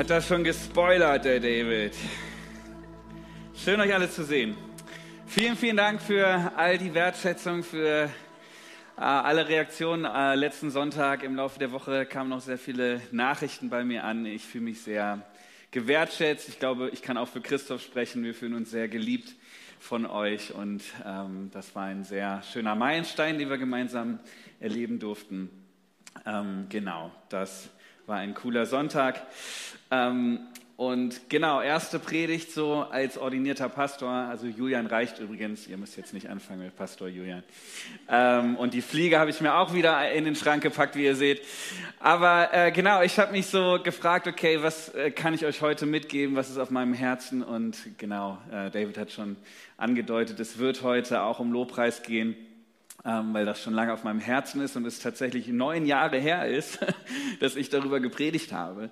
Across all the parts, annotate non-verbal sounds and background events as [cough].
Hat das schon gespoilert, der David. Schön, euch alle zu sehen. Vielen, vielen Dank für all die Wertschätzung, für äh, alle Reaktionen. Äh, letzten Sonntag im Laufe der Woche kamen noch sehr viele Nachrichten bei mir an. Ich fühle mich sehr gewertschätzt. Ich glaube, ich kann auch für Christoph sprechen. Wir fühlen uns sehr geliebt von euch und ähm, das war ein sehr schöner Meilenstein, den wir gemeinsam erleben durften. Ähm, genau, das war ein cooler Sonntag. Ähm, und genau, erste Predigt so als ordinierter Pastor. Also Julian reicht übrigens. Ihr müsst jetzt nicht anfangen mit Pastor Julian. Ähm, und die Fliege habe ich mir auch wieder in den Schrank gepackt, wie ihr seht. Aber äh, genau, ich habe mich so gefragt, okay, was äh, kann ich euch heute mitgeben? Was ist auf meinem Herzen? Und genau, äh, David hat schon angedeutet, es wird heute auch um Lobpreis gehen ähm, weil das schon lange auf meinem Herzen ist und es tatsächlich neun Jahre her ist, [laughs] dass ich darüber gepredigt habe.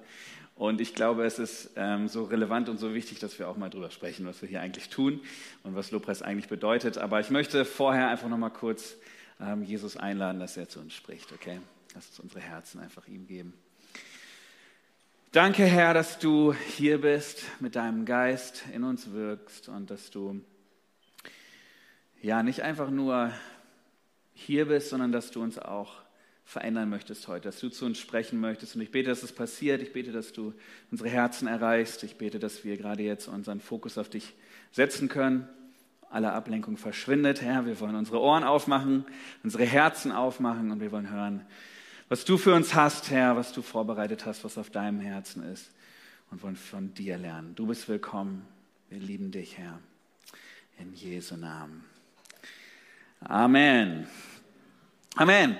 Und ich glaube, es ist ähm, so relevant und so wichtig, dass wir auch mal darüber sprechen, was wir hier eigentlich tun und was Lobpreis eigentlich bedeutet. Aber ich möchte vorher einfach noch mal kurz ähm, Jesus einladen, dass er zu uns spricht. Okay, lass uns unsere Herzen einfach ihm geben. Danke, Herr, dass du hier bist, mit deinem Geist in uns wirkst und dass du ja nicht einfach nur hier bist, sondern dass du uns auch verändern möchtest heute, dass du zu uns sprechen möchtest. Und ich bete, dass es passiert. Ich bete, dass du unsere Herzen erreichst. Ich bete, dass wir gerade jetzt unseren Fokus auf dich setzen können. Alle Ablenkung verschwindet, Herr. Wir wollen unsere Ohren aufmachen, unsere Herzen aufmachen und wir wollen hören, was du für uns hast, Herr, was du vorbereitet hast, was auf deinem Herzen ist und wollen von dir lernen. Du bist willkommen. Wir lieben dich, Herr. In Jesu Namen. Amen. Amen.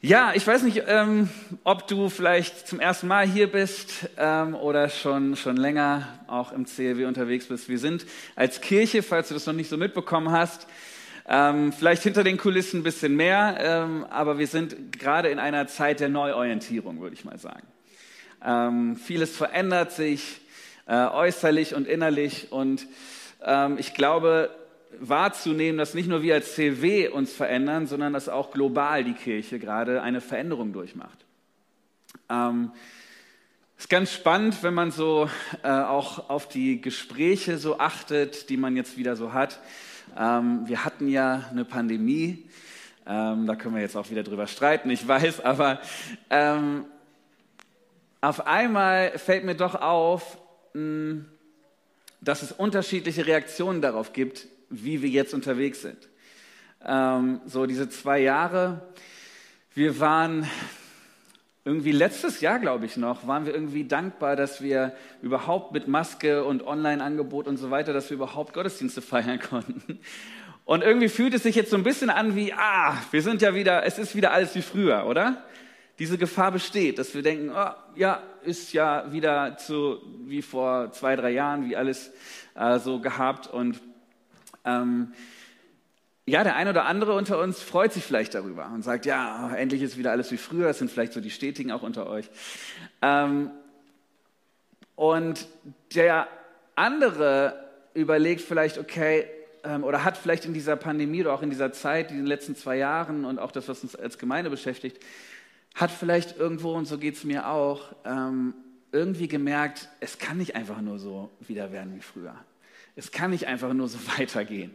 Ja, ich weiß nicht, ähm, ob du vielleicht zum ersten Mal hier bist ähm, oder schon, schon länger auch im CLW unterwegs bist. Wir sind als Kirche, falls du das noch nicht so mitbekommen hast, ähm, vielleicht hinter den Kulissen ein bisschen mehr, ähm, aber wir sind gerade in einer Zeit der Neuorientierung, würde ich mal sagen. Ähm, vieles verändert sich äh, äußerlich und innerlich und ähm, ich glaube, wahrzunehmen, dass nicht nur wir als CW uns verändern, sondern dass auch global die Kirche gerade eine Veränderung durchmacht. Ähm, ist ganz spannend, wenn man so äh, auch auf die Gespräche so achtet, die man jetzt wieder so hat. Ähm, wir hatten ja eine Pandemie, ähm, da können wir jetzt auch wieder drüber streiten, ich weiß, aber ähm, auf einmal fällt mir doch auf, mh, dass es unterschiedliche Reaktionen darauf gibt, wie wir jetzt unterwegs sind. Ähm, so diese zwei Jahre, wir waren irgendwie letztes Jahr, glaube ich noch, waren wir irgendwie dankbar, dass wir überhaupt mit Maske und Online-Angebot und so weiter, dass wir überhaupt Gottesdienste feiern konnten. Und irgendwie fühlt es sich jetzt so ein bisschen an wie, ah, wir sind ja wieder, es ist wieder alles wie früher, oder? Diese Gefahr besteht, dass wir denken, oh, ja, ist ja wieder so wie vor zwei, drei Jahren, wie alles äh, so gehabt und ähm, ja, der eine oder andere unter uns freut sich vielleicht darüber und sagt, ja, endlich ist wieder alles wie früher. Das sind vielleicht so die Stetigen auch unter euch. Ähm, und der andere überlegt vielleicht, okay, ähm, oder hat vielleicht in dieser Pandemie oder auch in dieser Zeit, in den letzten zwei Jahren und auch das, was uns als Gemeinde beschäftigt, hat vielleicht irgendwo, und so geht es mir auch, ähm, irgendwie gemerkt, es kann nicht einfach nur so wieder werden wie früher. Es kann nicht einfach nur so [laughs] weitergehen.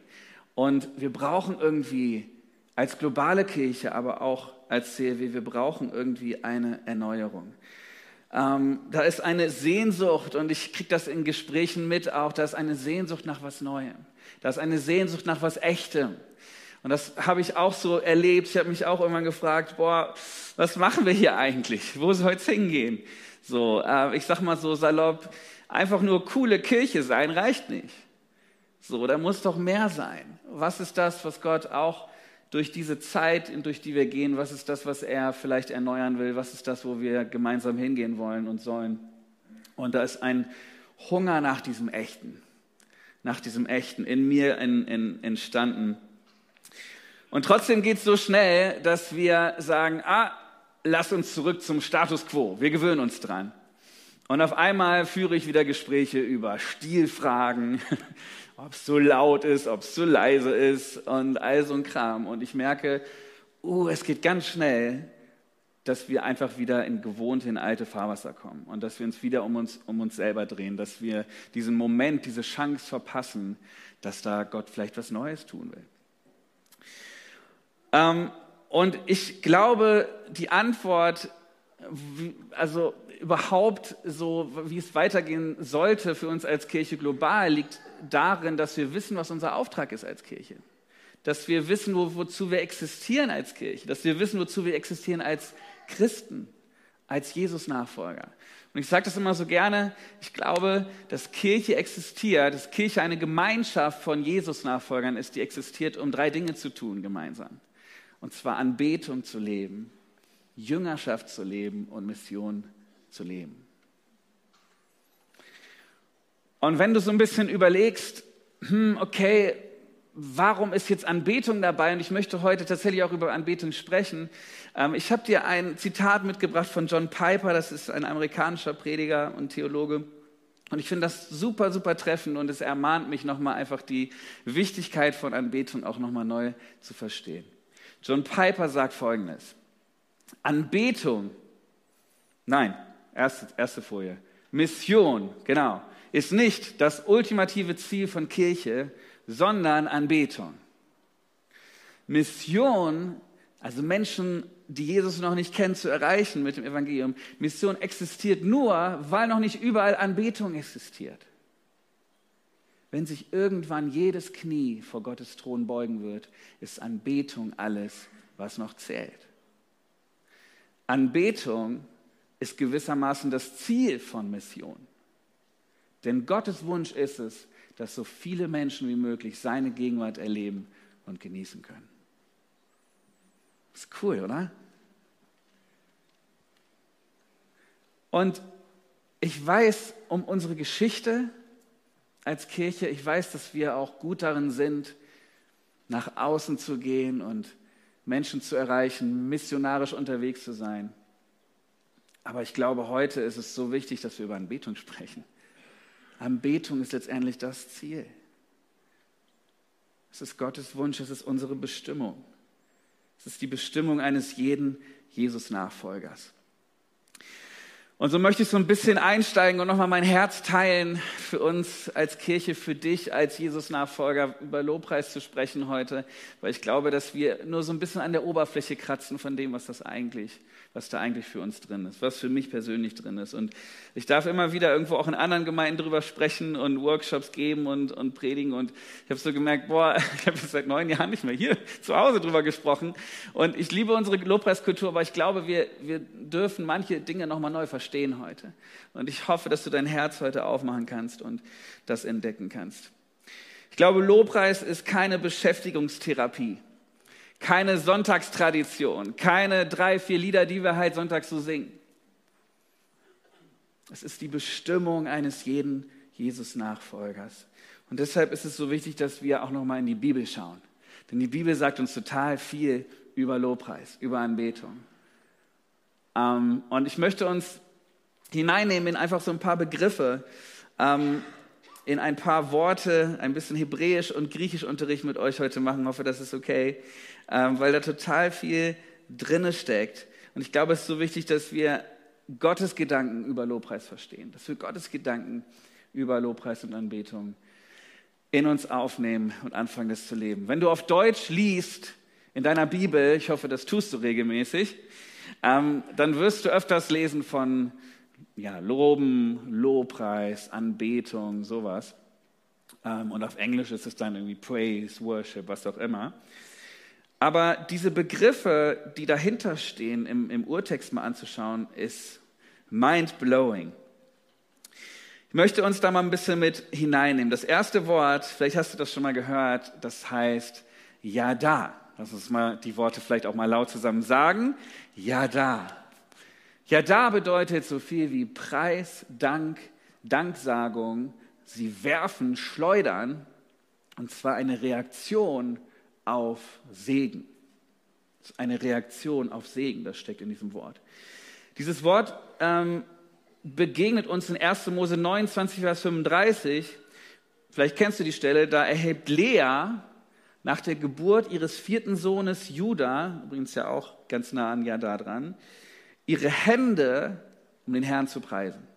Und wir brauchen irgendwie als globale Kirche, aber auch als CLW, wir brauchen irgendwie eine Erneuerung. Ähm, da ist eine Sehnsucht und ich kriege das in Gesprächen mit auch, da ist eine Sehnsucht nach was Neuem. Da ist eine Sehnsucht nach was Echtem. Und das habe ich auch so erlebt. Ich habe mich auch irgendwann gefragt, boah, was machen wir hier eigentlich? Wo soll es hingehen? So, äh, ich sag mal so salopp, einfach nur coole Kirche sein reicht nicht. So, da muss doch mehr sein. Was ist das, was Gott auch durch diese Zeit, durch die wir gehen, was ist das, was er vielleicht erneuern will? Was ist das, wo wir gemeinsam hingehen wollen und sollen? Und da ist ein Hunger nach diesem Echten, nach diesem Echten in mir in, in, entstanden. Und trotzdem geht es so schnell, dass wir sagen, ah, lass uns zurück zum Status quo. Wir gewöhnen uns dran. Und auf einmal führe ich wieder Gespräche über Stilfragen, ob es so laut ist, ob es so leise ist und all so ein Kram. Und ich merke, uh, es geht ganz schnell, dass wir einfach wieder in gewohnte, in alte Fahrwasser kommen und dass wir uns wieder um uns, um uns selber drehen, dass wir diesen Moment, diese Chance verpassen, dass da Gott vielleicht was Neues tun will. Ähm, und ich glaube, die Antwort, also überhaupt so, wie es weitergehen sollte für uns als Kirche global, liegt darin, dass wir wissen, was unser Auftrag ist als Kirche. Dass wir wissen, wo, wozu wir existieren als Kirche. Dass wir wissen, wozu wir existieren als Christen, als Jesus-Nachfolger. Und ich sage das immer so gerne, ich glaube, dass Kirche existiert, dass Kirche eine Gemeinschaft von Jesus-Nachfolgern ist, die existiert, um drei Dinge zu tun gemeinsam. Und zwar Anbetung zu leben, Jüngerschaft zu leben und Mission zu leben. Und wenn du so ein bisschen überlegst, hm, okay, warum ist jetzt Anbetung dabei? Und ich möchte heute tatsächlich auch über Anbetung sprechen. Ähm, ich habe dir ein Zitat mitgebracht von John Piper, das ist ein amerikanischer Prediger und Theologe. Und ich finde das super, super treffend und es ermahnt mich nochmal einfach die Wichtigkeit von Anbetung auch nochmal neu zu verstehen. John Piper sagt Folgendes. Anbetung, nein, erste, erste Folie. Mission, genau, ist nicht das ultimative Ziel von Kirche, sondern Anbetung. Mission, also Menschen, die Jesus noch nicht kennen, zu erreichen mit dem Evangelium. Mission existiert nur, weil noch nicht überall Anbetung existiert. Wenn sich irgendwann jedes Knie vor Gottes Thron beugen wird, ist Anbetung alles, was noch zählt. Anbetung ist gewissermaßen das Ziel von Mission. Denn Gottes Wunsch ist es, dass so viele Menschen wie möglich seine Gegenwart erleben und genießen können. Ist cool, oder? Und ich weiß um unsere Geschichte als Kirche, ich weiß, dass wir auch gut darin sind, nach außen zu gehen und Menschen zu erreichen, missionarisch unterwegs zu sein. Aber ich glaube, heute ist es so wichtig, dass wir über Anbetung sprechen. Anbetung ist letztendlich das Ziel. Es ist Gottes Wunsch, es ist unsere Bestimmung. Es ist die Bestimmung eines jeden Jesus-Nachfolgers. Und so möchte ich so ein bisschen einsteigen und nochmal mein Herz teilen für uns als Kirche, für dich als Jesus-Nachfolger über Lobpreis zu sprechen heute, weil ich glaube, dass wir nur so ein bisschen an der Oberfläche kratzen von dem, was das eigentlich was da eigentlich für uns drin ist, was für mich persönlich drin ist. Und ich darf immer wieder irgendwo auch in anderen Gemeinden drüber sprechen und Workshops geben und, und predigen. Und ich habe so gemerkt, boah, [laughs] ich habe seit neun Jahren nicht mehr hier zu Hause drüber gesprochen. Und ich liebe unsere Lobpreiskultur, aber ich glaube, wir, wir dürfen manche Dinge nochmal neu verstehen heute. Und ich hoffe, dass du dein Herz heute aufmachen kannst und das entdecken kannst. Ich glaube, Lobpreis ist keine Beschäftigungstherapie keine Sonntagstradition, keine drei, vier Lieder, die wir halt sonntags so singen. Es ist die Bestimmung eines jeden Jesus-Nachfolgers. Und deshalb ist es so wichtig, dass wir auch nochmal in die Bibel schauen. Denn die Bibel sagt uns total viel über Lobpreis, über Anbetung. Ähm, und ich möchte uns hineinnehmen in einfach so ein paar Begriffe, ähm, in ein paar Worte, ein bisschen Hebräisch und Griechisch Unterricht mit euch heute machen. Ich hoffe, das ist okay ähm, weil da total viel drinne steckt. Und ich glaube, es ist so wichtig, dass wir Gottes Gedanken über Lobpreis verstehen, dass wir Gottes Gedanken über Lobpreis und Anbetung in uns aufnehmen und anfangen, das zu leben. Wenn du auf Deutsch liest in deiner Bibel, ich hoffe, das tust du regelmäßig, ähm, dann wirst du öfters lesen von ja, Loben, Lobpreis, Anbetung, sowas. Ähm, und auf Englisch ist es dann irgendwie Praise, Worship, was auch immer. Aber diese Begriffe, die dahinter stehen, im, im Urtext mal anzuschauen, ist mind-blowing. Ich möchte uns da mal ein bisschen mit hineinnehmen. Das erste Wort, vielleicht hast du das schon mal gehört, das heißt ja da. Lass uns mal die Worte vielleicht auch mal laut zusammen sagen. Ja da. Ja da bedeutet so viel wie Preis, Dank, Danksagung. Sie werfen, schleudern. Und zwar eine Reaktion auf Segen. Eine Reaktion auf Segen, das steckt in diesem Wort. Dieses Wort ähm, begegnet uns in 1. Mose 29, Vers 35. Vielleicht kennst du die Stelle, da erhebt Lea nach der Geburt ihres vierten Sohnes Judah, übrigens ja auch ganz nah an Jada dran, ihre Hände, um den Herrn zu preisen.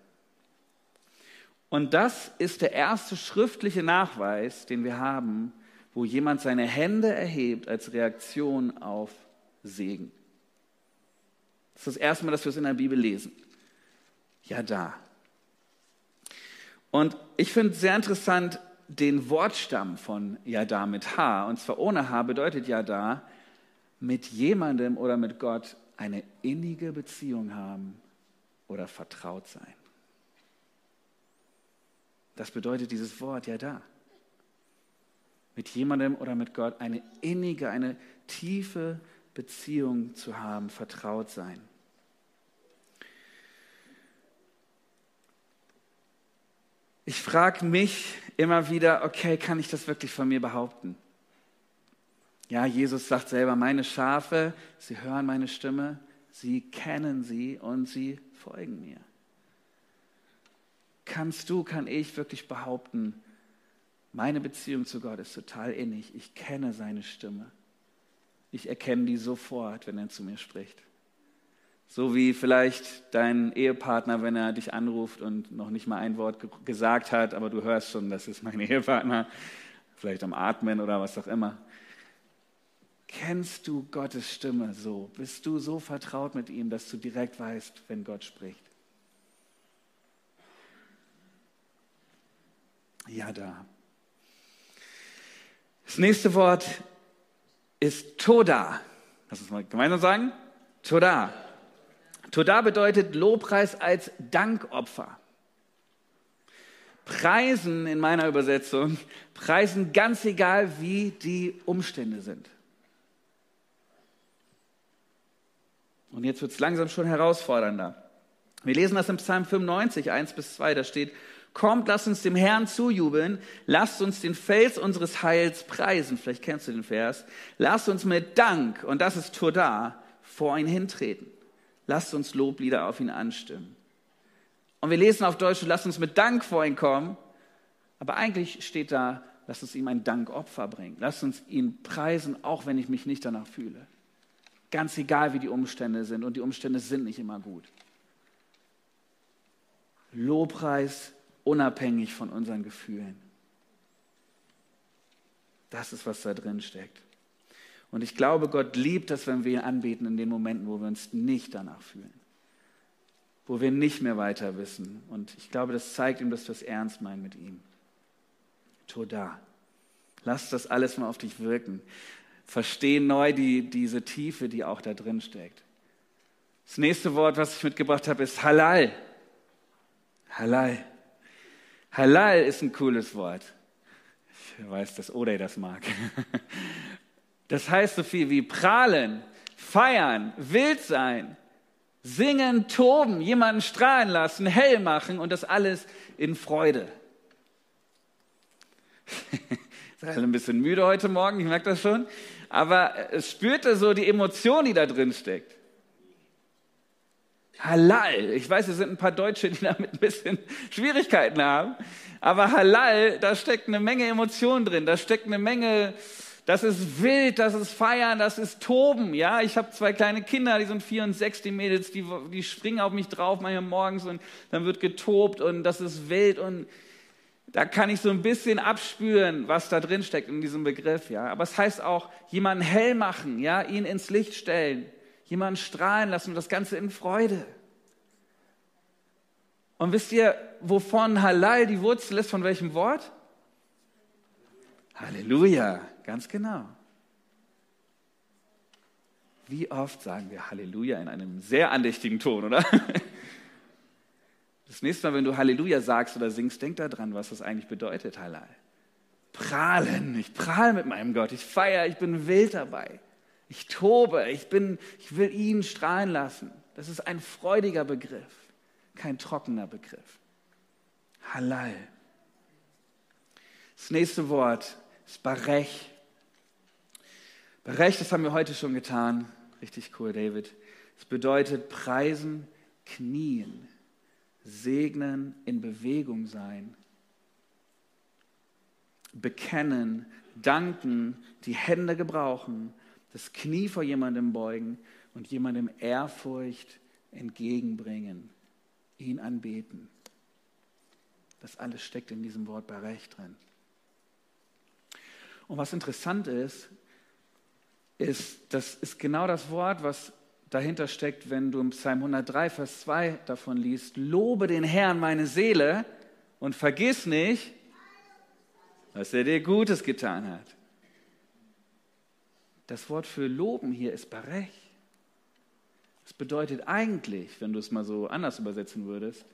Und das ist der erste schriftliche Nachweis, den wir haben, wo jemand seine Hände erhebt als Reaktion auf Segen. Das ist das erste Mal, dass wir es in der Bibel lesen. Ja, da. Und ich finde sehr interessant, den Wortstamm von Yada mit H. Und zwar ohne H bedeutet Yada mit jemandem oder mit Gott eine innige Beziehung haben oder vertraut sein. Das bedeutet dieses Wort Yada. Mit jemandem oder mit Gott eine innige, eine tiefe Beziehung zu haben, vertraut sein. Ich frage mich immer wieder, okay, kann ich das wirklich von mir behaupten? Ja, Jesus sagt selber, meine Schafe, sie hören meine Stimme, sie kennen sie und sie folgen mir. Kannst du, kann ich wirklich behaupten, meine Beziehung zu Gott ist total innig, ich kenne seine Stimme. Ich erkenne die sofort, wenn er zu mir spricht. So wie vielleicht dein Ehepartner, wenn er dich anruft und noch nicht mal ein Wort gesagt hat, aber du hörst schon, das ist mein [laughs] Ehepartner, vielleicht am Atmen oder was auch immer. Kennst du Gottes Stimme so? Bist du so vertraut mit ihm, dass du direkt weißt, wenn Gott spricht? Ja, da. Das nächste Wort ist Toda. Lass uns mal gemeinsam sagen. Toda. Toda bedeutet Lobpreis als Dankopfer. Preisen in meiner Übersetzung, preisen ganz egal, wie die Umstände sind. Und jetzt wird es langsam schon herausfordernder. Wir lesen das im Psalm 95, 1 bis 2, da steht, Kommt, lasst uns dem Herrn zujubeln, lasst uns den Fels unseres Heils preisen, vielleicht kennst du den Vers, lasst uns mit Dank, und das ist Toda, vor ihn hintreten. Lasst uns Loblieder auf ihn anstimmen. Und wir lesen auf Deutsch, lasst uns mit Dank vor ihn kommen. Aber eigentlich steht da, lasst uns ihm ein Dankopfer bringen. Lasst uns ihn preisen, auch wenn ich mich nicht danach fühle. Ganz egal, wie die Umstände sind. Und die Umstände sind nicht immer gut. Lobpreis unabhängig von unseren Gefühlen. Das ist, was da drin steckt. Und ich glaube, Gott liebt das, wenn wir ihn anbeten in den Momenten, wo wir uns nicht danach fühlen, wo wir nicht mehr weiter wissen. Und ich glaube, das zeigt ihm, dass wir es ernst meinen mit ihm. Toda. Lass das alles mal auf dich wirken. Versteh neu die, diese Tiefe, die auch da drin steckt. Das nächste Wort, was ich mitgebracht habe, ist Halal. Halal. Halal ist ein cooles Wort. Ich weiß, dass Odey das mag. [laughs] Das heißt so viel wie prahlen, feiern, wild sein, singen, toben, jemanden strahlen lassen, hell machen und das alles in Freude. [laughs] Seid ein bisschen müde heute Morgen, ich merke das schon. Aber es spürte so die Emotion, die da drin steckt. Halal. Ich weiß, es sind ein paar Deutsche, die [laughs] damit ein bisschen Schwierigkeiten haben. Aber Halal, da steckt eine Menge Emotion drin. Da steckt eine Menge das ist wild, das ist feiern, das ist toben. Ja, ich habe zwei kleine Kinder, die sind vier und sechs, die Mädels, die, die springen auf mich drauf manchmal morgens und dann wird getobt und das ist wild und da kann ich so ein bisschen abspüren, was da drin steckt in diesem Begriff. Ja, aber es heißt auch jemanden hell machen, ja, ihn ins Licht stellen, jemanden strahlen lassen und das Ganze in Freude. Und wisst ihr, wovon Halal die Wurzel ist, von welchem Wort? Halleluja. Ganz genau. Wie oft sagen wir Halleluja in einem sehr andächtigen Ton, oder? [laughs] Das nächste Mal, wenn du Halleluja sagst oder singst, denk daran, was das eigentlich bedeutet, Halal. Prahlen, ich prahle mit meinem Gott, ich feiere, ich bin wild dabei. Ich tobe, ich, bin, ich will ihn strahlen lassen. Das ist ein freudiger Begriff, kein trockener Begriff. Halal. Das nächste Wort ist Barech. Berecht, das haben wir heute schon getan. Richtig cool, David. Es bedeutet preisen, knien, segnen, in Bewegung sein, bekennen, danken, die Hände gebrauchen, das Knie vor jemandem beugen und jemandem Ehrfurcht entgegenbringen, ihn anbeten. Das alles steckt in diesem Wort Barech drin. Und was interessant ist, ist, das ist genau das Wort, was dahinter steckt, wenn du im Psalm 103, Vers 2 davon liest, lobe den Herrn meine Seele und vergiss nicht, was er dir Gutes getan hat. Das Wort für loben hier ist Barech. Das bedeutet eigentlich, wenn du es mal so anders übersetzen würdest,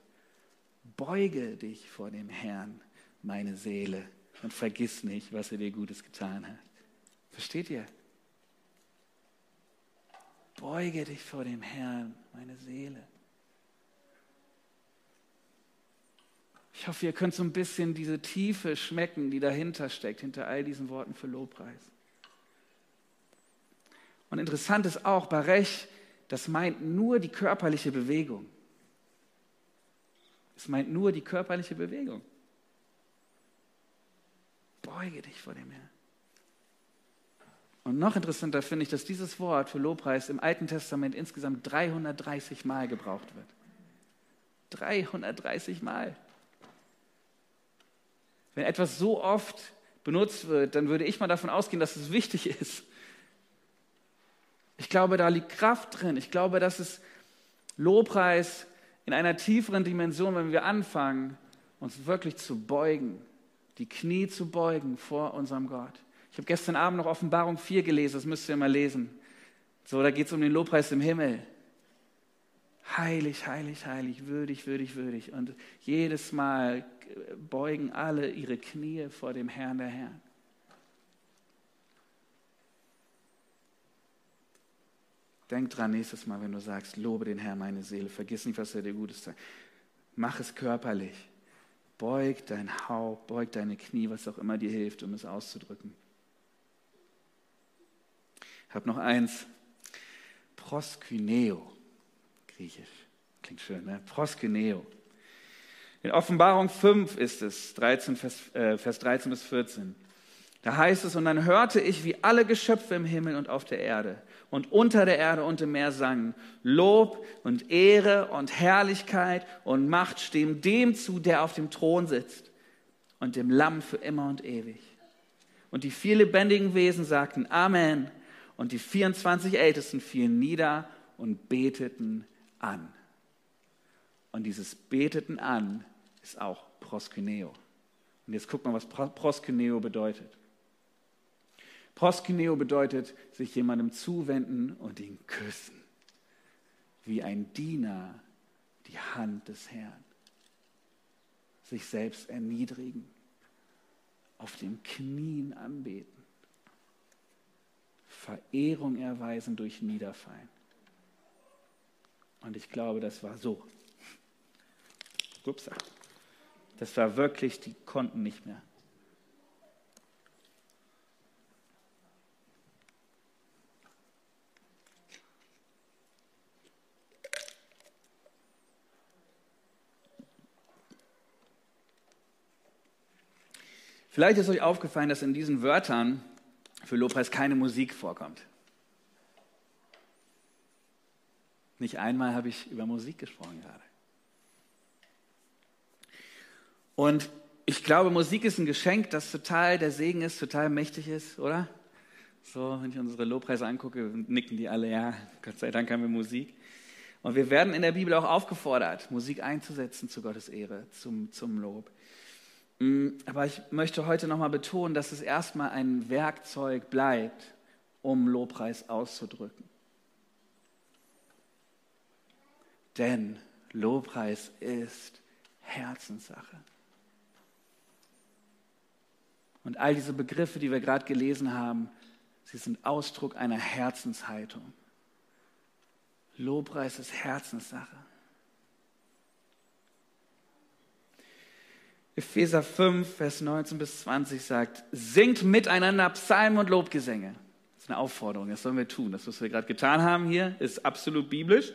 beuge dich vor dem Herrn, meine Seele, und vergiss nicht, was er dir Gutes getan hat. Versteht ihr? Beuge dich vor dem Herrn, meine Seele. Ich hoffe, ihr könnt so ein bisschen diese Tiefe schmecken, die dahinter steckt, hinter all diesen Worten für Lobpreis. Und interessant ist auch, Barech, das meint nur die körperliche Bewegung. Es meint nur die körperliche Bewegung. Beuge dich vor dem Herrn. Und noch interessanter finde ich, dass dieses Wort für Lobpreis im Alten Testament insgesamt 330 Mal gebraucht wird. 330 Mal. Wenn etwas so oft benutzt wird, dann würde ich mal davon ausgehen, dass es wichtig ist. Ich glaube, da liegt Kraft drin. Ich glaube, dass es Lobpreis in einer tieferen Dimension, wenn wir anfangen, uns wirklich zu beugen, die Knie zu beugen vor unserem Gott. Ich habe gestern Abend noch Offenbarung 4 gelesen, das müsst ihr mal lesen. So, da geht es um den Lobpreis im Himmel. Heilig, heilig, heilig, würdig, würdig, würdig. Und jedes Mal beugen alle ihre Knie vor dem Herrn der Herren. Denk dran nächstes Mal, wenn du sagst, lobe den Herrn meine Seele, vergiss nicht, was er dir Gutes sagt. Mach es körperlich. Beug dein Haupt, beug deine Knie, was auch immer dir hilft, um es auszudrücken. Ich habe noch eins. Proskyneo. Griechisch. Klingt schön, ne? Proskyneo. In Offenbarung 5 ist es, 13, Vers, äh, Vers 13 bis 14. Da heißt es, und dann hörte ich, wie alle Geschöpfe im Himmel und auf der Erde und unter der Erde und im Meer sangen, Lob und Ehre und Herrlichkeit und Macht stehen dem zu, der auf dem Thron sitzt und dem Lamm für immer und ewig. Und die vier lebendigen Wesen sagten Amen. Und die 24 Ältesten fielen nieder und beteten an. Und dieses Beteten an ist auch Proskyneo. Und jetzt guck mal, was Proskyneo bedeutet. Proskyneo bedeutet sich jemandem zuwenden und ihn küssen, wie ein Diener die Hand des Herrn. Sich selbst erniedrigen, auf den Knien anbeten. Verehrung erweisen durch Niederfallen. Und ich glaube, das war so. Ups. Das war wirklich, die konnten nicht mehr. Vielleicht ist euch aufgefallen, dass in diesen Wörtern für Lobpreis keine Musik vorkommt. Nicht einmal habe ich über Musik gesprochen gerade. Und ich glaube, Musik ist ein Geschenk, das total der Segen ist, total mächtig ist, oder? So, wenn ich unsere Lobpreise angucke, nicken die alle, ja, Gott sei Dank haben wir Musik. Und wir werden in der Bibel auch aufgefordert, Musik einzusetzen zu Gottes Ehre, zum, zum Lob. Mm, aber ich möchte heute nochmal betonen, dass es erstmal ein Werkzeug bleibt, um Lobpreis auszudrücken. Denn Lobpreis ist Herzenssache. Und all diese Begriffe, die wir gerade gelesen haben, sie sind Ausdruck einer Herzenshaltung. Lobpreis ist Herzenssache. Epheser 5, Vers 19 bis 20 sagt, singt miteinander Psalmen und Lobgesänge. Das ist eine Aufforderung, das sollen wir tun. Das, was wir gerade getan haben hier, ist absolut biblisch.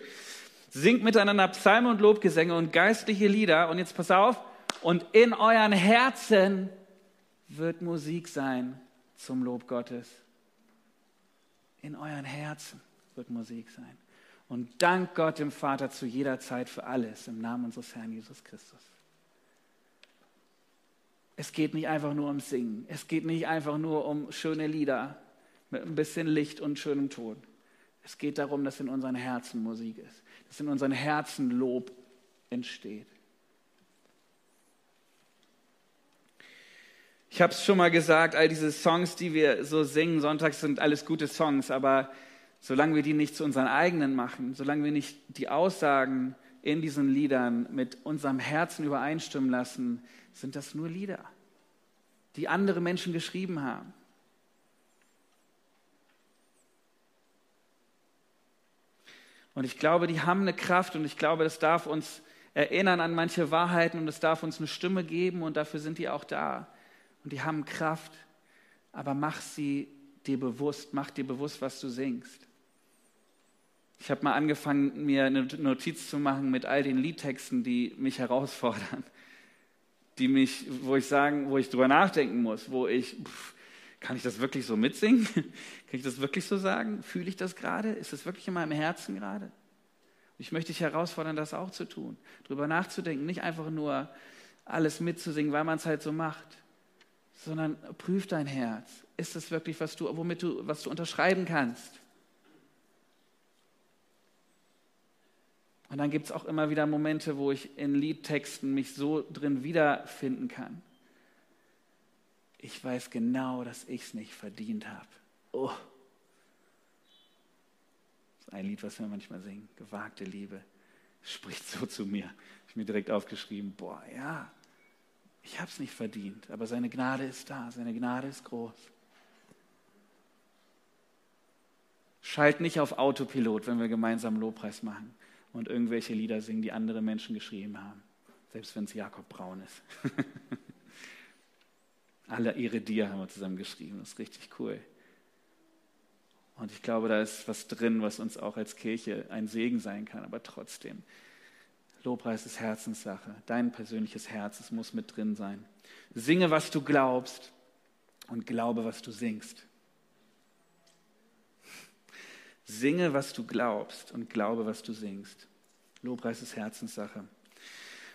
Singt miteinander Psalmen und Lobgesänge und geistliche Lieder. Und jetzt pass auf, und in euren Herzen wird Musik sein zum Lob Gottes. In euren Herzen wird Musik sein. Und dank Gott dem Vater zu jeder Zeit für alles im Namen unseres Herrn Jesus Christus. Es geht nicht einfach nur ums Singen. Es geht nicht einfach nur um schöne Lieder mit ein bisschen Licht und schönem Ton. Es geht darum, dass in unseren Herzen Musik ist, dass in unseren Herzen Lob entsteht. Ich habe es schon mal gesagt, all diese Songs, die wir so singen, sonntags sind alles gute Songs, aber solange wir die nicht zu unseren eigenen machen, solange wir nicht die Aussagen in diesen Liedern mit unserem Herzen übereinstimmen lassen, sind das nur Lieder, die andere Menschen geschrieben haben. Und ich glaube, die haben eine Kraft und ich glaube, das darf uns erinnern an manche Wahrheiten und es darf uns eine Stimme geben und dafür sind die auch da. Und die haben Kraft, aber mach sie dir bewusst, mach dir bewusst, was du singst. Ich habe mal angefangen, mir eine Notiz zu machen mit all den Liedtexten, die mich herausfordern die mich, wo ich sagen, wo ich drüber nachdenken muss, wo ich, pff, kann ich das wirklich so mitsingen? [laughs] kann ich das wirklich so sagen? Fühle ich das gerade? Ist das wirklich in meinem Herzen gerade? Ich möchte dich herausfordern, das auch zu tun, drüber nachzudenken, nicht einfach nur alles mitzusingen, weil man es halt so macht, sondern prüf dein Herz. Ist das wirklich, was du, womit du, was du unterschreiben kannst? Und dann gibt es auch immer wieder Momente, wo ich in Liedtexten mich so drin wiederfinden kann. Ich weiß genau, dass ich es nicht verdient habe. Oh. Das ist ein Lied, was wir manchmal singen. Gewagte Liebe. Spricht so zu mir. Ich mir direkt aufgeschrieben, boah, ja, ich habe es nicht verdient, aber seine Gnade ist da, seine Gnade ist groß. Schalt nicht auf Autopilot, wenn wir gemeinsam Lobpreis machen und irgendwelche Lieder singen, die andere Menschen geschrieben haben. Selbst wenn es Jakob Braun ist. [laughs] Alle ihre dir haben wir zusammen geschrieben. Das ist richtig cool. Und ich glaube, da ist was drin, was uns auch als Kirche ein Segen sein kann. Aber trotzdem, Lobpreis ist Herzenssache. Dein persönliches Herz, es muss mit drin sein. Singe, was du glaubst und glaube, was du singst. Singe, was du glaubst und glaube, was du singst. Lobpreis ist Herzenssache.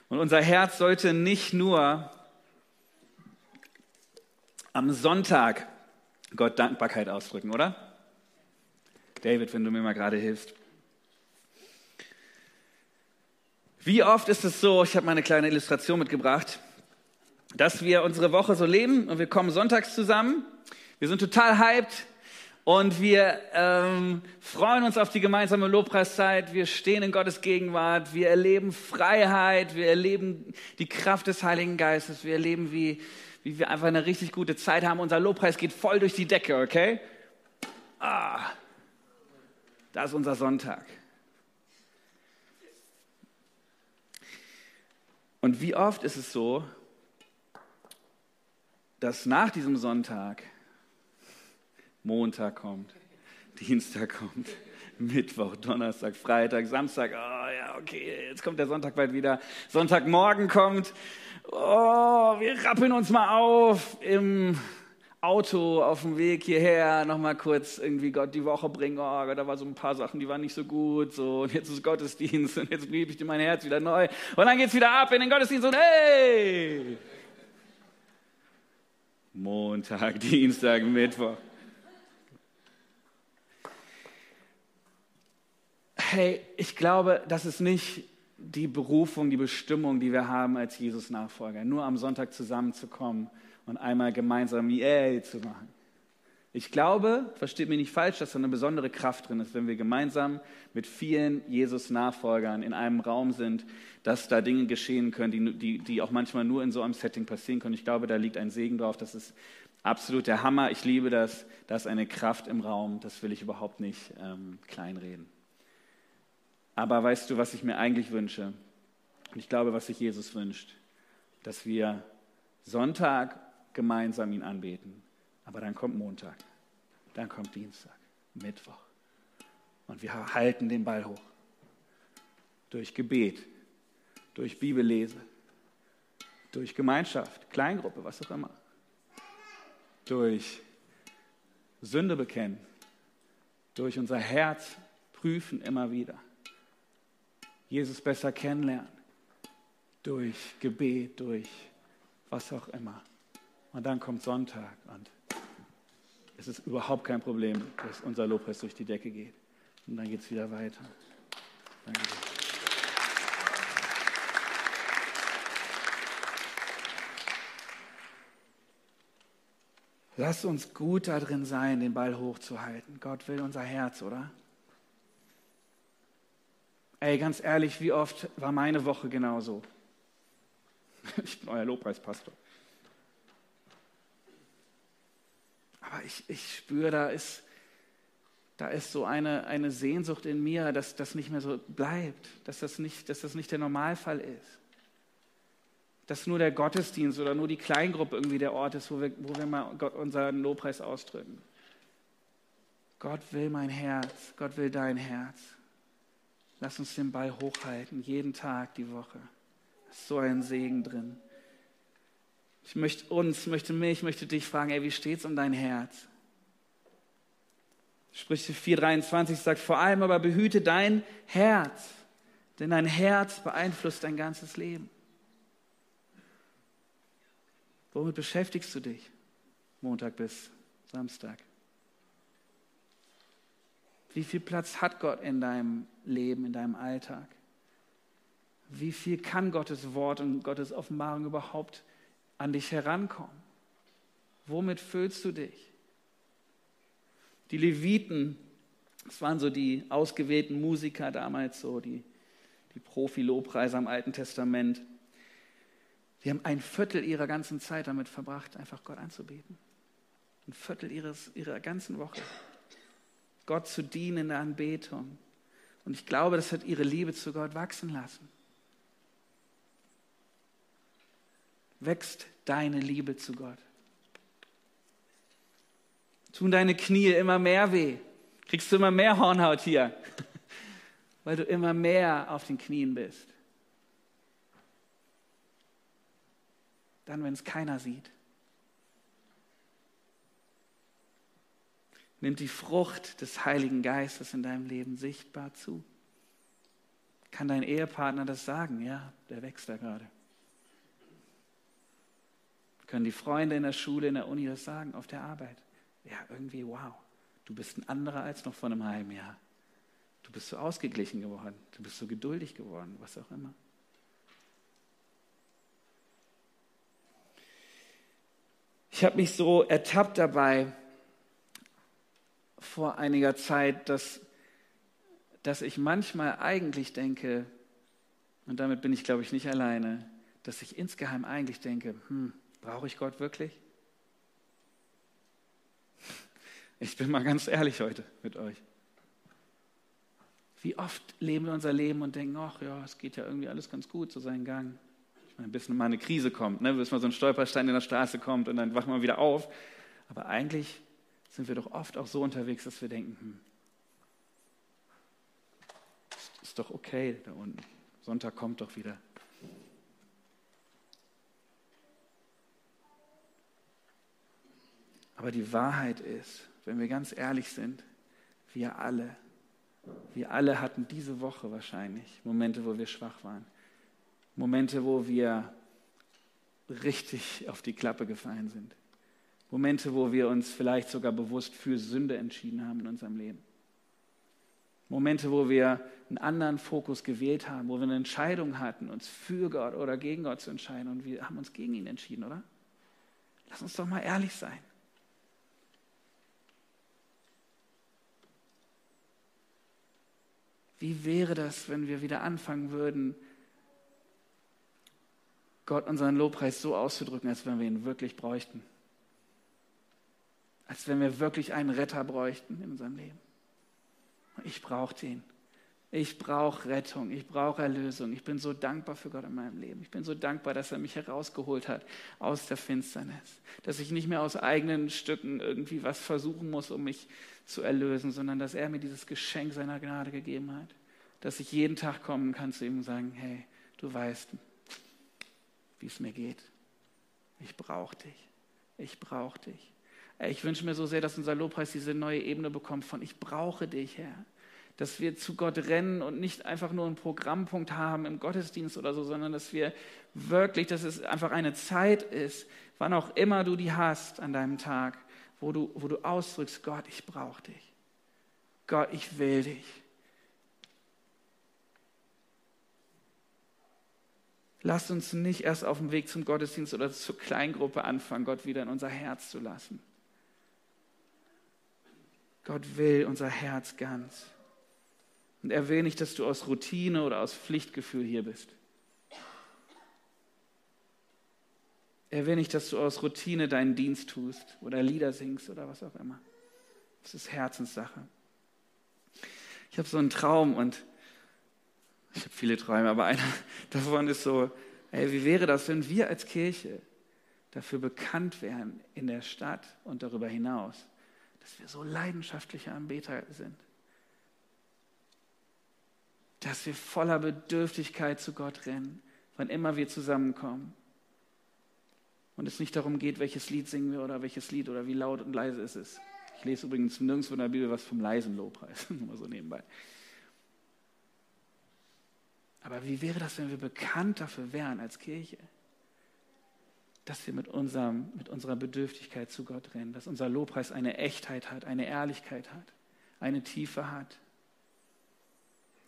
Und unser Herz sollte nicht nur am Sonntag Gott Dankbarkeit ausdrücken, oder? David, wenn du mir mal gerade hilfst. Wie oft ist es so, ich habe mal eine kleine Illustration mitgebracht, dass wir unsere Woche so leben und wir kommen sonntags zusammen, wir sind total hyped, und wir ähm, freuen uns auf die gemeinsame Lobpreiszeit. Wir stehen in Gottes Gegenwart. Wir erleben Freiheit. Wir erleben die Kraft des Heiligen Geistes. Wir erleben, wie, wie wir einfach eine richtig gute Zeit haben. Unser Lobpreis geht voll durch die Decke, okay? Ah, da ist unser Sonntag. Und wie oft ist es so, dass nach diesem Sonntag Montag kommt, Dienstag kommt, Mittwoch, Donnerstag, Freitag, Samstag, oh ja, okay, jetzt kommt der Sonntag bald wieder. Sonntagmorgen kommt, oh, wir rappeln uns mal auf im Auto auf dem Weg hierher, nochmal kurz irgendwie Gott die Woche bringen. Oh, da war so ein paar Sachen, die waren nicht so gut. So, und jetzt ist Gottesdienst und jetzt gebe ich dir mein Herz wieder neu. Und dann geht es wieder ab in den Gottesdienst und hey! Montag, Dienstag, Mittwoch. Hey, ich glaube, das ist nicht die Berufung, die Bestimmung, die wir haben als Jesus-Nachfolger, nur am Sonntag zusammenzukommen und einmal gemeinsam Yay zu machen. Ich glaube, versteht mich nicht falsch, dass da eine besondere Kraft drin ist, wenn wir gemeinsam mit vielen Jesus-Nachfolgern in einem Raum sind, dass da Dinge geschehen können, die, die, die auch manchmal nur in so einem Setting passieren können. Ich glaube, da liegt ein Segen drauf. Das ist absolut der Hammer. Ich liebe das. Da ist eine Kraft im Raum. Das will ich überhaupt nicht ähm, kleinreden. Aber weißt du, was ich mir eigentlich wünsche? Und ich glaube, was sich Jesus wünscht, dass wir Sonntag gemeinsam ihn anbeten. Aber dann kommt Montag, dann kommt Dienstag, Mittwoch. Und wir halten den Ball hoch. Durch Gebet, durch Bibellese, durch Gemeinschaft, Kleingruppe, was auch immer. Durch Sünde bekennen, durch unser Herz prüfen immer wieder. Jesus besser kennenlernen. Durch Gebet, durch was auch immer. Und dann kommt Sonntag und es ist überhaupt kein Problem, dass unser Lobpreis durch die Decke geht. Und dann geht es wieder weiter. Danke dir. Lass uns gut darin sein, den Ball hochzuhalten. Gott will unser Herz, oder? Ey, ganz ehrlich, wie oft war meine Woche genauso? [laughs] Ich bin euer Lobpreispastor. Aber ich, ich spüre, da ist, da ist so eine, eine Sehnsucht in mir, dass das nicht mehr so bleibt, dass das nicht, dass das nicht der Normalfall ist. Dass nur der Gottesdienst oder nur die Kleingruppe irgendwie der Ort ist, wo wir, wo wir mal Gott unseren Lobpreis ausdrücken. Gott will mein Herz, Gott will dein Herz. Lass uns den Ball hochhalten, jeden Tag die Woche. Da ist so ein Segen drin. Ich möchte uns, möchte mich, möchte dich fragen, ey, wie steht's um dein Herz? Sprüche 4,23 sagt, vor allem aber behüte dein Herz, denn dein Herz beeinflusst dein ganzes Leben. Womit beschäftigst du dich Montag bis Samstag? Wie viel Platz hat Gott in deinem Leben, in deinem Alltag? Wie viel kann Gottes Wort und Gottes Offenbarung überhaupt an dich herankommen? Womit füllst du dich? Die Leviten, das waren so die ausgewählten Musiker damals, so die, die Profi-Lobpreiser im Alten Testament. Die haben ein Viertel ihrer ganzen Zeit damit verbracht, einfach Gott anzubeten. Ein Viertel ihres, ihrer ganzen Woche. Gott zu dienen in der Anbetung. Und ich glaube, das hat ihre Liebe zu Gott wachsen lassen. Wächst deine Liebe zu Gott? Tun deine Knie immer mehr weh? Kriegst du immer mehr Hornhaut hier? [laughs] Weil du immer mehr auf den Knien bist. Dann, wenn es keiner sieht. Nimmt die Frucht des Heiligen Geistes in deinem Leben sichtbar zu? Kann dein Ehepartner das sagen? Ja, der wächst da gerade. Können die Freunde in der Schule, in der Uni das sagen, auf der Arbeit? Ja, irgendwie, wow, du bist ein anderer als noch vor einem halben Jahr. Du bist so ausgeglichen geworden, du bist so geduldig geworden, was auch immer. Ich habe mich so ertappt dabei, vor einiger Zeit, dass, dass ich manchmal eigentlich denke, und damit bin ich, glaube ich, nicht alleine, dass ich insgeheim eigentlich denke, hm, brauche ich Gott wirklich? [laughs] Ich bin mal ganz ehrlich heute mit euch. Wie oft leben wir unser Leben und denken, ach ja, es geht ja irgendwie alles ganz gut, so seinen Gang. Ich meine, bis mal eine Krise kommt, ne? bis mal so ein Stolperstein in der Straße kommt und dann wachen wir wieder auf. Aber eigentlich sind wir doch oft auch so unterwegs, dass wir denken, hm, ist doch okay da unten. Sonntag kommt doch wieder. Aber die Wahrheit ist, wenn wir ganz ehrlich sind, wir alle, wir alle hatten diese Woche wahrscheinlich Momente, wo wir schwach waren. Momente, wo wir richtig auf die Klappe gefallen sind. Momente, wo wir uns vielleicht sogar bewusst für Sünde entschieden haben in unserem Leben. Momente, wo wir einen anderen Fokus gewählt haben, wo wir eine Entscheidung hatten, uns für Gott oder gegen Gott zu entscheiden und wir haben uns gegen ihn entschieden, oder? Lass uns doch mal ehrlich sein. Wie wäre das, wenn wir wieder anfangen würden, Gott unseren Lobpreis so auszudrücken, als wenn wir ihn wirklich bräuchten? Als wenn wir wirklich einen Retter bräuchten in unserem Leben. Ich brauche den. Ich brauche Rettung, ich brauche Erlösung. Ich bin so dankbar für Gott in meinem Leben. Ich bin so dankbar, dass er mich herausgeholt hat aus der Finsternis. Dass ich nicht mehr aus eigenen Stücken irgendwie was versuchen muss, um mich zu erlösen, sondern dass er mir dieses Geschenk seiner Gnade gegeben hat. Dass ich jeden Tag kommen kann zu ihm und sagen, hey, du weißt, wie es mir geht. Ich brauche dich. Ich brauche dich. Ich wünsche mir so sehr, dass unser Lobpreis diese neue Ebene bekommt von ich brauche dich, Herr. dass wir zu Gott rennen und nicht einfach nur einen Programmpunkt haben im Gottesdienst oder so, sondern dass wir wirklich, dass es einfach eine Zeit ist, wann auch immer du die hast an deinem Tag, wo du, wo du ausdrückst, Gott, ich brauche dich. Gott, ich will dich. Lasst uns nicht erst auf dem Weg zum Gottesdienst oder zur Kleingruppe anfangen, Gott wieder in unser Herz zu lassen. Gott will unser Herz ganz. Und er will nicht, dass du aus Routine oder aus Pflichtgefühl hier bist. Er will nicht, dass du aus Routine deinen Dienst tust oder Lieder singst oder was auch immer. Das ist Herzenssache. Ich habe so einen Traum und ich habe viele Träume, aber einer [laughs] davon ist so, ey, wie wäre das, wenn wir als Kirche dafür bekannt wären in der Stadt und darüber hinaus, dass wir so leidenschaftliche Anbeter sind dass wir voller Bedürftigkeit zu Gott rennen, wann immer wir zusammenkommen. Und es nicht darum geht, welches Lied singen wir oder welches Lied oder wie laut und leise es ist. Ich lese übrigens nirgendwo in der Bibel was vom leisen Lobpreis, [laughs] nur so nebenbei. Aber wie wäre das, wenn wir bekannt dafür wären als Kirche, dass wir mit, unserem, mit unserer Bedürftigkeit zu Gott rennen, dass unser Lobpreis eine Echtheit hat, eine Ehrlichkeit hat, eine Tiefe hat.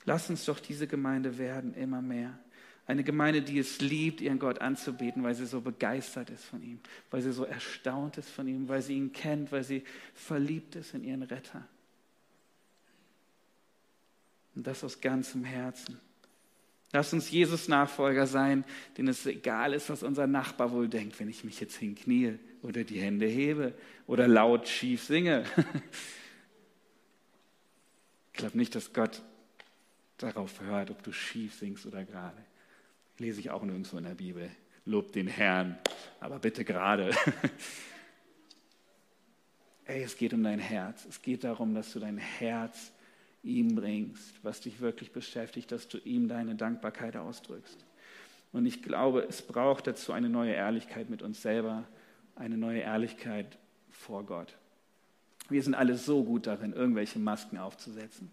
Lass uns doch diese Gemeinde werden, immer mehr. Eine Gemeinde, die es liebt, ihren Gott anzubeten, weil sie so begeistert ist von ihm, weil sie so erstaunt ist von ihm, weil sie ihn kennt, weil sie verliebt ist in ihren Retter. Und das aus ganzem Herzen. Lass uns Jesus Nachfolger sein, denen es egal ist, was unser Nachbar wohl denkt, wenn ich mich jetzt hinknie oder die Hände hebe oder laut schief singe. [laughs] Ich glaube nicht, dass Gott darauf hört, ob du schief singst oder gerade. Lese ich auch nirgendwo in der Bibel. Lob den Herrn, aber bitte gerade. [laughs] Ey, es geht um dein Herz. Es geht darum, dass du dein Herz ihm bringst, was dich wirklich beschäftigt, dass du ihm deine Dankbarkeit ausdrückst. Und ich glaube, es braucht dazu eine neue Ehrlichkeit mit uns selber, eine neue Ehrlichkeit vor Gott. Wir sind alle so gut darin, irgendwelche Masken aufzusetzen.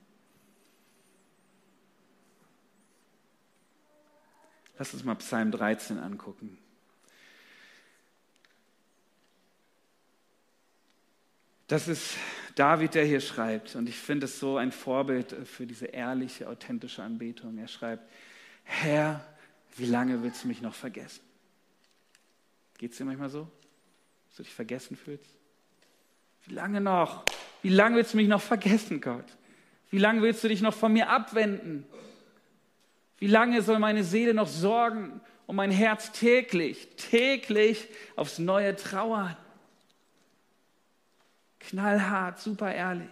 Lass uns mal Psalm 13 angucken. Das ist David, der hier schreibt. Und ich finde es so ein Vorbild für diese ehrliche, authentische Anbetung. Er schreibt, Herr, wie lange willst du mich noch vergessen? Geht es dir manchmal so, dass du dich vergessen fühlst? Wie lange noch? Wie lange willst du mich noch vergessen, Gott? Wie lange willst du dich noch von mir abwenden? Wie lange soll meine Seele noch sorgen und mein Herz täglich, täglich aufs Neue trauern? Knallhart, super ehrlich.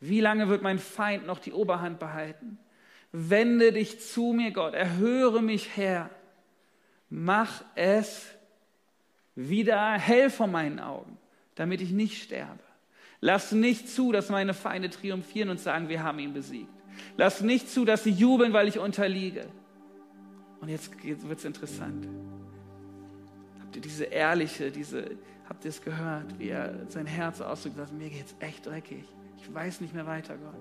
Wie lange wird mein Feind noch die Oberhand behalten? Wende dich zu mir, Gott, erhöre mich her. Mach es wieder hell vor meinen Augen, damit ich nicht sterbe. Lass nicht zu, dass meine Feinde triumphieren und sagen, wir haben ihn besiegt. Lass nicht zu, dass sie jubeln, weil ich unterliege. Und jetzt wird es interessant. Habt ihr diese ehrliche, diese, habt ihr es gehört, wie er sein Herz ausdrückt, sagt, mir geht es echt dreckig. Ich weiß nicht mehr weiter, Gott.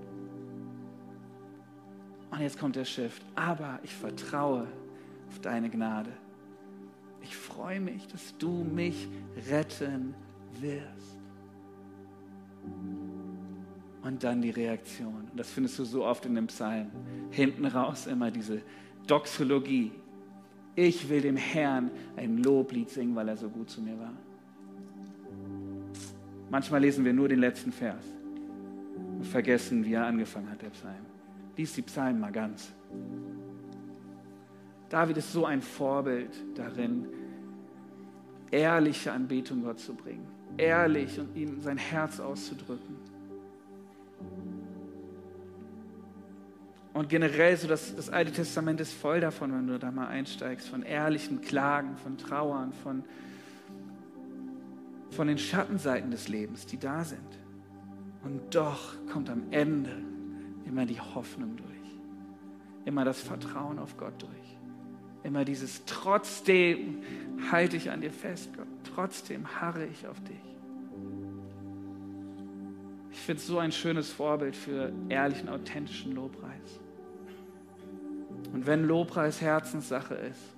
Und jetzt kommt der Shift. Aber ich vertraue auf deine Gnade. Ich freue mich, dass du mich retten wirst. Und dann die Reaktion. Und das findest du so oft in dem Psalm. Hinten raus immer diese Doxologie. Ich will dem Herrn ein Loblied singen, weil er so gut zu mir war. Manchmal lesen wir nur den letzten Vers und vergessen, wie er angefangen hat, der Psalm. Lies die Psalmen mal ganz. David ist so ein Vorbild darin, ehrliche Anbetung Gott zu bringen, ehrlich und ihm sein Herz auszudrücken. Und generell so das, das Alte Testament ist voll davon, wenn du da mal einsteigst, von ehrlichen Klagen, von Trauern, von, von den Schattenseiten des Lebens, die da sind. Und doch kommt am Ende immer die Hoffnung durch, immer das Vertrauen auf Gott durch, immer dieses trotzdem halte ich an dir fest, Gott, trotzdem harre ich auf dich. finde es so ein schönes Vorbild für ehrlichen, authentischen Lobpreis. Und wenn Lobpreis Herzenssache ist,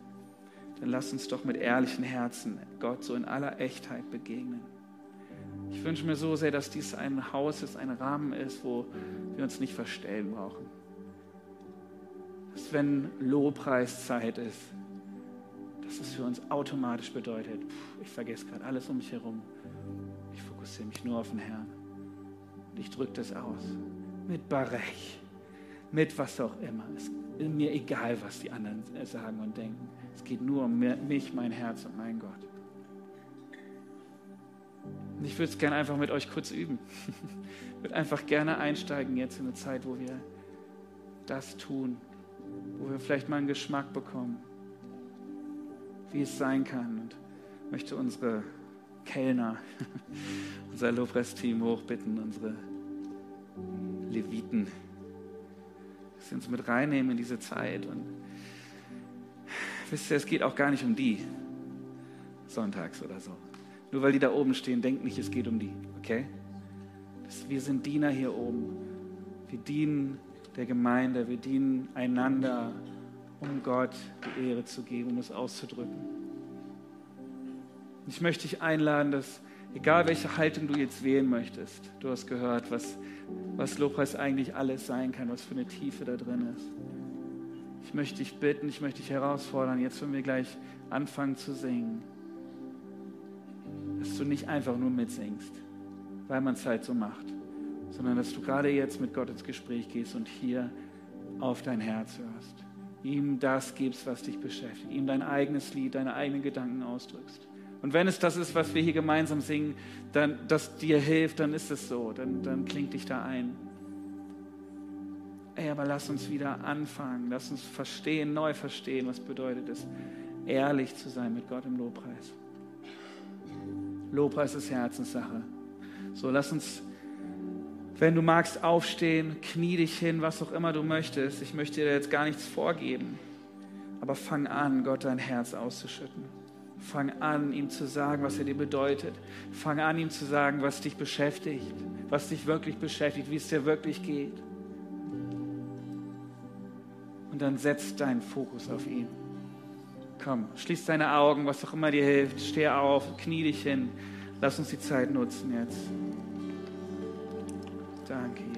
dann lass uns doch mit ehrlichen Herzen Gott so in aller Echtheit begegnen. Ich wünsche mir so sehr, dass dies ein Haus ist, ein Rahmen ist, wo wir uns nicht verstellen brauchen. Dass wenn Lobpreiszeit ist, dass es für uns automatisch bedeutet, ich vergesse gerade alles um mich herum. Ich fokussiere mich nur auf den Herrn. Und ich drücke das aus. Mit Barech. Mit was auch immer. Es ist mir egal, was die anderen sagen und denken. Es geht nur um mich, mein Herz und mein Gott. Und ich würde es gerne einfach mit euch kurz üben. [laughs] Ich würde einfach gerne einsteigen jetzt in eine Zeit, wo wir das tun, wo wir vielleicht mal einen Geschmack bekommen, wie es sein kann. Und möchte unsere Kellner, [laughs] unser Lobpreisteam hochbitten, unsere Leviten, dass sie uns mit reinnehmen in diese Zeit. Und wisst ihr, es geht auch gar nicht um die sonntags oder so. Nur weil die da oben stehen, denkt nicht, es geht um die, okay? Wir sind Diener hier oben. Wir dienen der Gemeinde, wir dienen einander, um Gott die Ehre zu geben, um es auszudrücken. Ich möchte dich einladen, dass egal welche Haltung du jetzt wählen möchtest, du hast gehört, was, was Lobpreis eigentlich alles sein kann, was für eine Tiefe da drin ist. Ich möchte dich bitten, ich möchte dich herausfordern, jetzt wenn wir gleich anfangen zu singen, dass du nicht einfach nur mitsingst, weil man es halt so macht, sondern dass du gerade jetzt mit Gott ins Gespräch gehst und hier auf dein Herz hörst. Ihm das gibst, was dich beschäftigt. Ihm dein eigenes Lied, deine eigenen Gedanken ausdrückst. Und wenn es das ist, was wir hier gemeinsam singen, dann, das dir hilft, dann ist es so. Dann, dann klingt dich da ein. Ey, aber lass uns wieder anfangen. Lass uns verstehen, neu verstehen, was bedeutet es, ehrlich zu sein mit Gott im Lobpreis. Lobpreis ist Herzenssache. So, lass uns, wenn du magst, aufstehen, knie dich hin, was auch immer du möchtest. Ich möchte dir jetzt gar nichts vorgeben, aber fang an, Gott dein Herz auszuschütten. Fang an, ihm zu sagen, was er dir bedeutet. Fang an, ihm zu sagen, was dich beschäftigt, was dich wirklich beschäftigt, wie es dir wirklich geht. Und dann setz deinen Fokus auf ihn. Komm, schließ deine Augen, was auch immer dir hilft. Steh auf, knie dich hin. Lass uns die Zeit nutzen jetzt. Danke.